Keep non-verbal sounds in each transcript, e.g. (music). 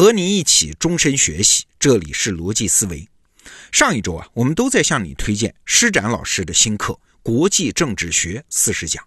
和你一起终身学习，这里是逻辑思维。上一周啊，我们都在向你推荐施展老师的新课《国际政治学四十讲》。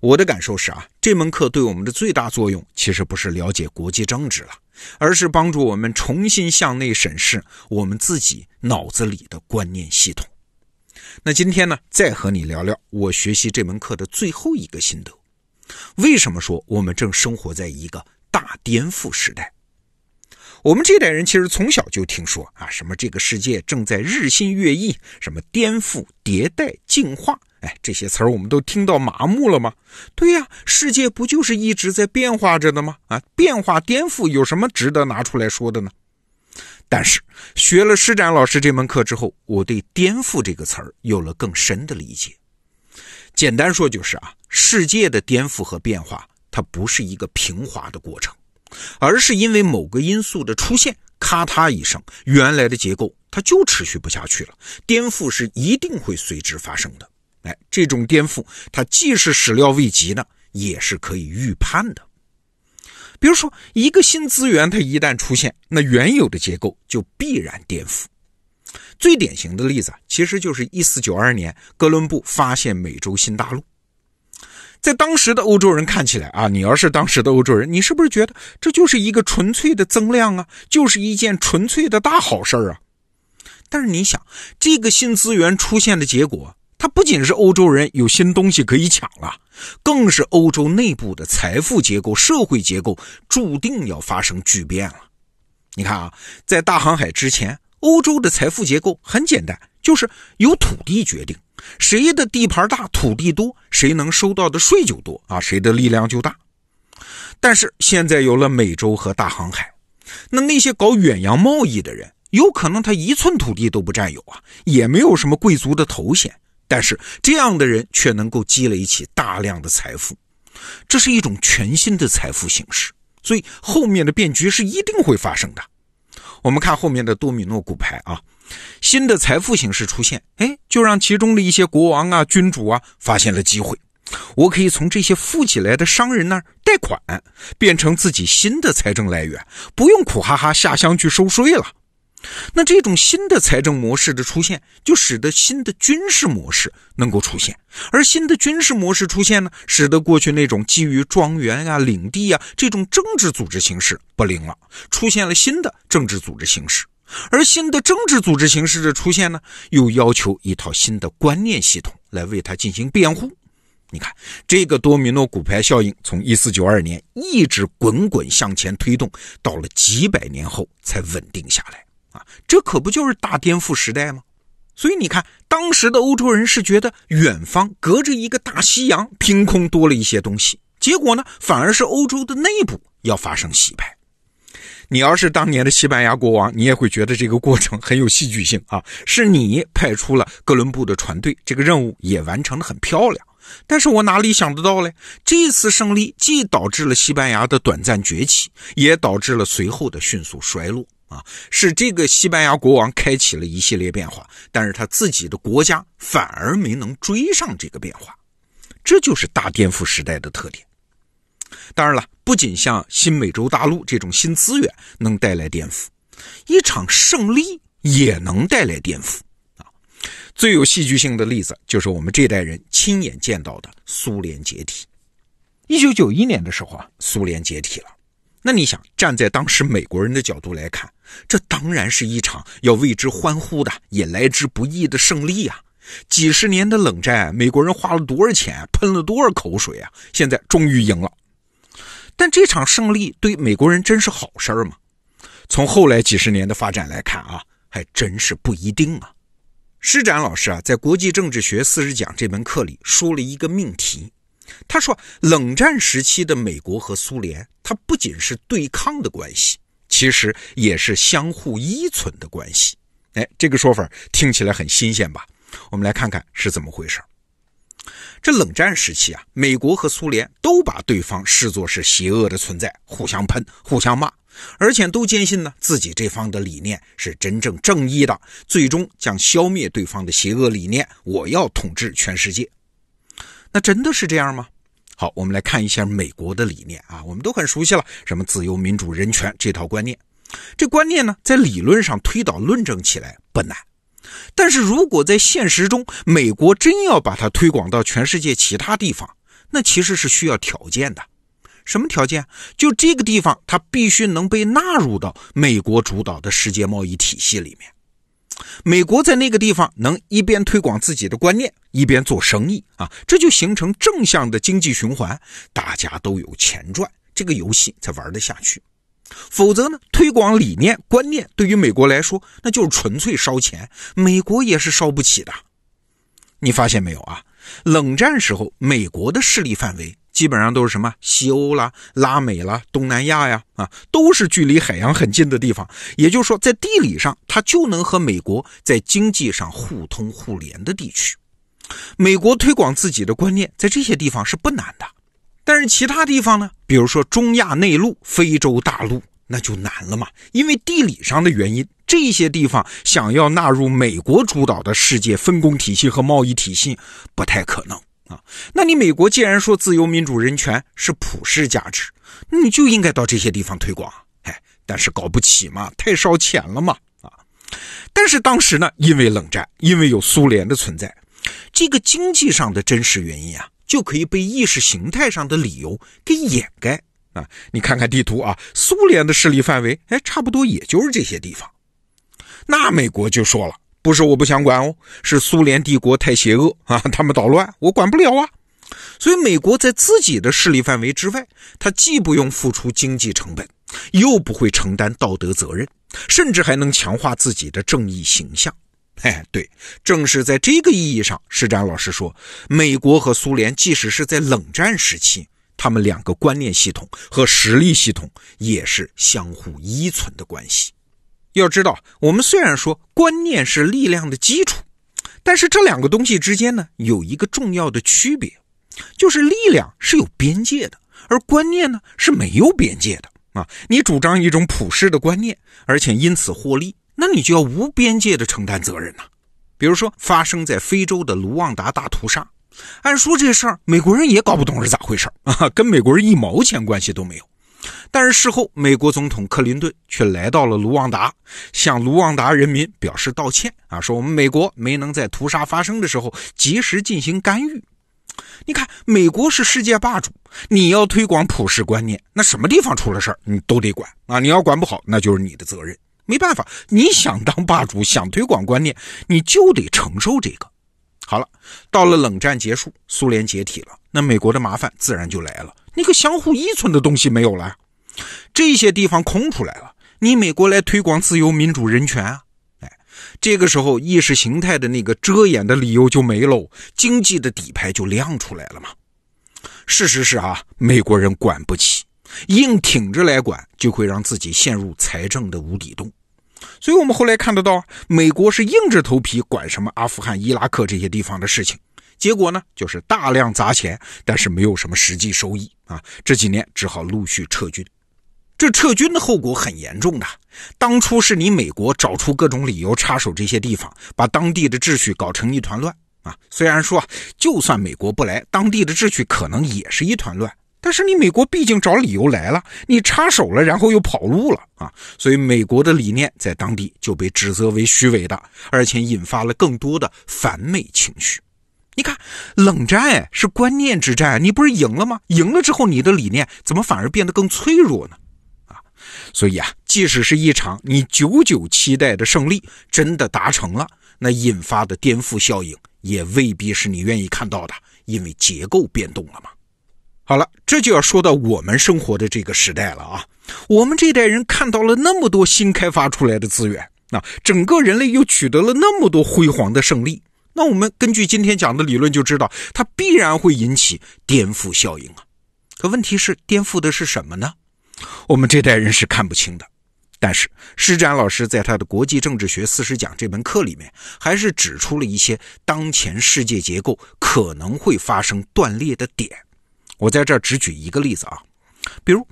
我的感受是啊，这门课对我们的最大作用，其实不是了解国际政治了，而是帮助我们重新向内审视我们自己脑子里的观念系统。那今天呢，再和你聊聊我学习这门课的最后一个心得。为什么说我们正生活在一个大颠覆时代？我们这代人其实从小就听说啊，什么这个世界正在日新月异，什么颠覆、迭代、进化，哎，这些词儿我们都听到麻木了吗？对呀，世界不就是一直在变化着的吗？啊，变化、颠覆有什么值得拿出来说的呢？但是学了施展老师这门课之后，我对“颠覆”这个词儿有了更深的理解。简单说就是啊，世界的颠覆和变化，它不是一个平滑的过程。而是因为某个因素的出现，咔嗒一声，原来的结构它就持续不下去了。颠覆是一定会随之发生的。哎，这种颠覆它既是始料未及的，也是可以预判的。比如说，一个新资源它一旦出现，那原有的结构就必然颠覆。最典型的例子其实就是一四九二年哥伦布发现美洲新大陆。在当时的欧洲人看起来啊，你要是当时的欧洲人，你是不是觉得这就是一个纯粹的增量啊，就是一件纯粹的大好事啊？但是你想，这个新资源出现的结果，它不仅是欧洲人有新东西可以抢了，更是欧洲内部的财富结构、社会结构注定要发生巨变了。你看啊，在大航海之前，欧洲的财富结构很简单，就是由土地决定。谁的地盘大、土地多，谁能收到的税就多啊，谁的力量就大。但是现在有了美洲和大航海，那那些搞远洋贸易的人，有可能他一寸土地都不占有啊，也没有什么贵族的头衔，但是这样的人却能够积累起大量的财富，这是一种全新的财富形式，所以后面的变局是一定会发生的。我们看后面的多米诺骨牌啊。新的财富形式出现，哎，就让其中的一些国王啊、君主啊发现了机会。我可以从这些富起来的商人那儿贷款，变成自己新的财政来源，不用苦哈哈下乡去收税了。那这种新的财政模式的出现，就使得新的军事模式能够出现。而新的军事模式出现呢，使得过去那种基于庄园啊、领地啊这种政治组织形式不灵了，出现了新的政治组织形式。而新的政治组织形式的出现呢，又要求一套新的观念系统来为它进行辩护。你看，这个多米诺骨牌效应从一四九二年一直滚滚向前推动，到了几百年后才稳定下来啊！这可不就是大颠覆时代吗？所以你看，当时的欧洲人是觉得远方隔着一个大西洋，凭空多了一些东西，结果呢，反而是欧洲的内部要发生洗牌。你要是当年的西班牙国王，你也会觉得这个过程很有戏剧性啊！是你派出了哥伦布的船队，这个任务也完成的很漂亮。但是我哪里想得到嘞？这次胜利既导致了西班牙的短暂崛起，也导致了随后的迅速衰落啊！是这个西班牙国王开启了一系列变化，但是他自己的国家反而没能追上这个变化，这就是大颠覆时代的特点。当然了，不仅像新美洲大陆这种新资源能带来颠覆，一场胜利也能带来颠覆啊！最有戏剧性的例子就是我们这代人亲眼见到的苏联解体。一九九一年的时候啊，苏联解体了。那你想，站在当时美国人的角度来看，这当然是一场要为之欢呼的，也来之不易的胜利啊！几十年的冷战，美国人花了多少钱，喷了多少口水啊！现在终于赢了。但这场胜利对美国人真是好事儿吗？从后来几十年的发展来看啊，还真是不一定啊。施展老师啊，在《国际政治学四十讲》这门课里说了一个命题，他说，冷战时期的美国和苏联，它不仅是对抗的关系，其实也是相互依存的关系。哎，这个说法听起来很新鲜吧？我们来看看是怎么回事。这冷战时期啊，美国和苏联都把对方视作是邪恶的存在，互相喷、互相骂，而且都坚信呢自己这方的理念是真正正义的，最终将消灭对方的邪恶理念。我要统治全世界，那真的是这样吗？好，我们来看一下美国的理念啊，我们都很熟悉了，什么自由、民主、人权这套观念。这观念呢，在理论上推导论证起来不难，但是如果在现实中，美国真要把它推广到全世界其他地方，那其实是需要条件的。什么条件？就这个地方，它必须能被纳入到美国主导的世界贸易体系里面。美国在那个地方能一边推广自己的观念，一边做生意啊，这就形成正向的经济循环，大家都有钱赚，这个游戏才玩得下去。否则呢，推广理念观念对于美国来说，那就是纯粹烧钱，美国也是烧不起的。你发现没有啊？冷战时候，美国的势力范围基本上都是什么西欧啦、拉美啦、东南亚呀，啊，都是距离海洋很近的地方。也就是说，在地理上，它就能和美国在经济上互通互联的地区。美国推广自己的观念，在这些地方是不难的。但是其他地方呢？比如说中亚内陆、非洲大陆，那就难了嘛。因为地理上的原因，这些地方想要纳入美国主导的世界分工体系和贸易体系，不太可能啊。那你美国既然说自由、民主、人权是普世价值，你就应该到这些地方推广。哎，但是搞不起嘛，太烧钱了嘛啊。但是当时呢，因为冷战，因为有苏联的存在，这个经济上的真实原因啊。就可以被意识形态上的理由给掩盖啊！你看看地图啊，苏联的势力范围，哎，差不多也就是这些地方。那美国就说了，不是我不想管哦，是苏联帝国太邪恶 (laughs) 啊，他们捣乱，我管不了啊。所以美国在自己的势力范围之外，他既不用付出经济成本，又不会承担道德责任，甚至还能强化自己的正义形象。哎，对，正是在这个意义上，施展老师说，美国和苏联即使是在冷战时期，他们两个观念系统和实力系统也是相互依存的关系。要知道，我们虽然说观念是力量的基础，但是这两个东西之间呢，有一个重要的区别，就是力量是有边界的，而观念呢是没有边界的啊。你主张一种普世的观念，而且因此获利。那你就要无边界的承担责任呐。比如说发生在非洲的卢旺达大屠杀，按说这事儿美国人也搞不懂是咋回事 (laughs) 啊，跟美国人一毛钱关系都没有。但是事后，美国总统克林顿却来到了卢旺达，向卢旺达人民表示道歉啊，说我们美国没能在屠杀发生的时候及时进行干预。你看，美国是世界霸主，你要推广普世观念，那什么地方出了事儿你都得管啊，你要管不好，那就是你的责任。没办法，你想当霸主，(laughs) 想推广观念，你就得承受这个。好了，到了冷战结束，苏联解体了，那美国的麻烦自然就来了。那个相互依存的东西没有了，这些地方空出来了，你美国来推广自由、民主、人权啊？哎，这个时候意识形态的那个遮掩的理由就没喽，经济的底牌就亮出来了嘛。事实是啊，美国人管不起。硬挺着来管，就会让自己陷入财政的无底洞。所以，我们后来看得到，美国是硬着头皮管什么阿富汗、伊拉克这些地方的事情，结果呢，就是大量砸钱，但是没有什么实际收益啊。这几年只好陆续撤军。这撤军的后果很严重的。当初是你美国找出各种理由插手这些地方，把当地的秩序搞成一团乱啊。虽然说，就算美国不来，当地的秩序可能也是一团乱。但是你美国毕竟找理由来了，你插手了，然后又跑路了啊，所以美国的理念在当地就被指责为虚伪的，而且引发了更多的反美情绪。你看，冷战哎是观念之战，你不是赢了吗？赢了之后，你的理念怎么反而变得更脆弱呢？啊，所以啊，即使是一场你久久期待的胜利真的达成了，那引发的颠覆效应也未必是你愿意看到的，因为结构变动了嘛。好了，这就要说到我们生活的这个时代了啊！我们这代人看到了那么多新开发出来的资源，那整个人类又取得了那么多辉煌的胜利，那我们根据今天讲的理论就知道，它必然会引起颠覆效应啊！可问题是，颠覆的是什么呢？我们这代人是看不清的。但是施展老师在他的《国际政治学四十讲》这门课里面，还是指出了一些当前世界结构可能会发生断裂的点。我在这儿只举一个例子啊，比如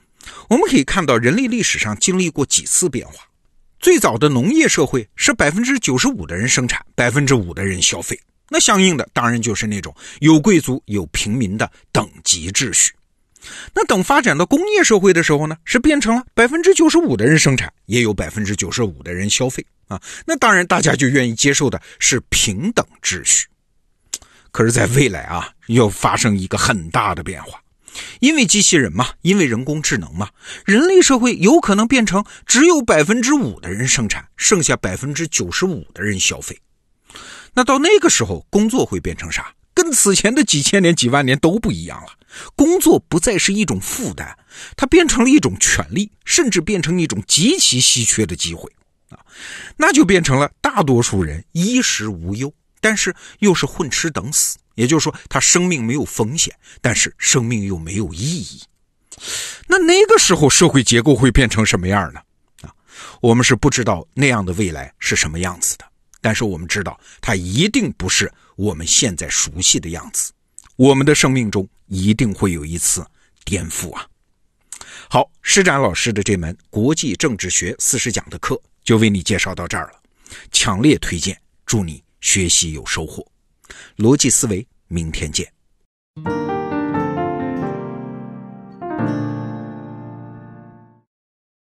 我们可以看到，人类历史上经历过几次变化。最早的农业社会是百分之九十五的人生产，百分之五的人消费，那相应的当然就是那种有贵族有平民的等级秩序。那等发展到工业社会的时候呢，是变成了百分之九十五的人生产，也有百分之九十五的人消费啊。那当然，大家就愿意接受的是平等秩序。可是，在未来啊，要发生一个很大的变化，因为机器人嘛，因为人工智能嘛，人类社会有可能变成只有百分之五的人生产，剩下百分之九十五的人消费。那到那个时候，工作会变成啥？跟此前的几千年、几万年都不一样了。工作不再是一种负担，它变成了一种权利，甚至变成一种极其稀缺的机会啊！那就变成了大多数人衣食无忧，但是又是混吃等死。也就是说，他生命没有风险，但是生命又没有意义。那那个时候社会结构会变成什么样呢？啊，我们是不知道那样的未来是什么样子的。但是我们知道，它一定不是我们现在熟悉的样子。我们的生命中一定会有一次颠覆啊！好，施展老师的这门国际政治学四十讲的课就为你介绍到这儿了，强烈推荐，祝你学习有收获。逻辑思维，明天见。